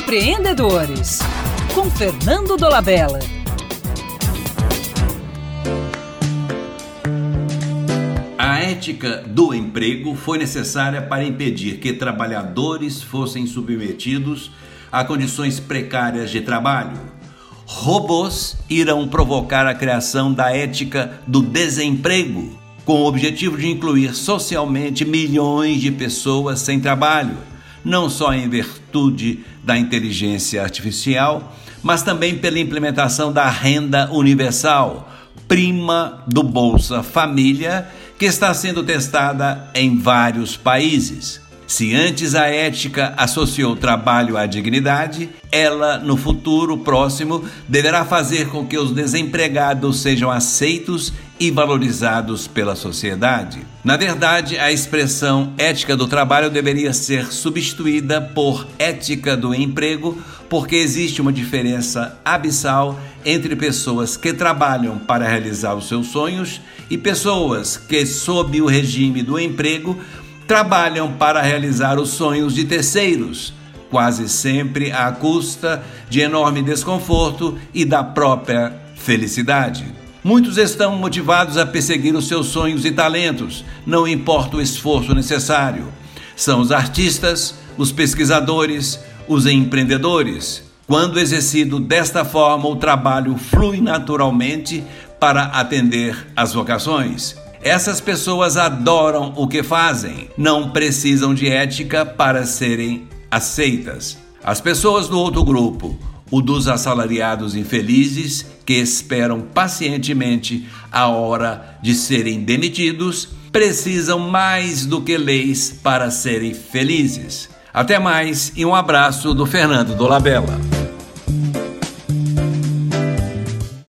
Empreendedores, com Fernando Dolabella. A ética do emprego foi necessária para impedir que trabalhadores fossem submetidos a condições precárias de trabalho. Robôs irão provocar a criação da ética do desemprego, com o objetivo de incluir socialmente milhões de pessoas sem trabalho não só em virtude da inteligência artificial, mas também pela implementação da renda universal, prima do Bolsa Família, que está sendo testada em vários países. Se antes a ética associou trabalho à dignidade, ela, no futuro próximo, deverá fazer com que os desempregados sejam aceitos e valorizados pela sociedade. Na verdade, a expressão ética do trabalho deveria ser substituída por ética do emprego, porque existe uma diferença abissal entre pessoas que trabalham para realizar os seus sonhos e pessoas que, sob o regime do emprego, trabalham para realizar os sonhos de terceiros, quase sempre à custa de enorme desconforto e da própria felicidade. Muitos estão motivados a perseguir os seus sonhos e talentos, não importa o esforço necessário. São os artistas, os pesquisadores, os empreendedores. Quando exercido desta forma, o trabalho flui naturalmente para atender às vocações. Essas pessoas adoram o que fazem, não precisam de ética para serem aceitas. As pessoas do outro grupo, o dos assalariados infelizes que esperam pacientemente a hora de serem demitidos, precisam mais do que leis para serem felizes. Até mais e um abraço do Fernando Dolabella.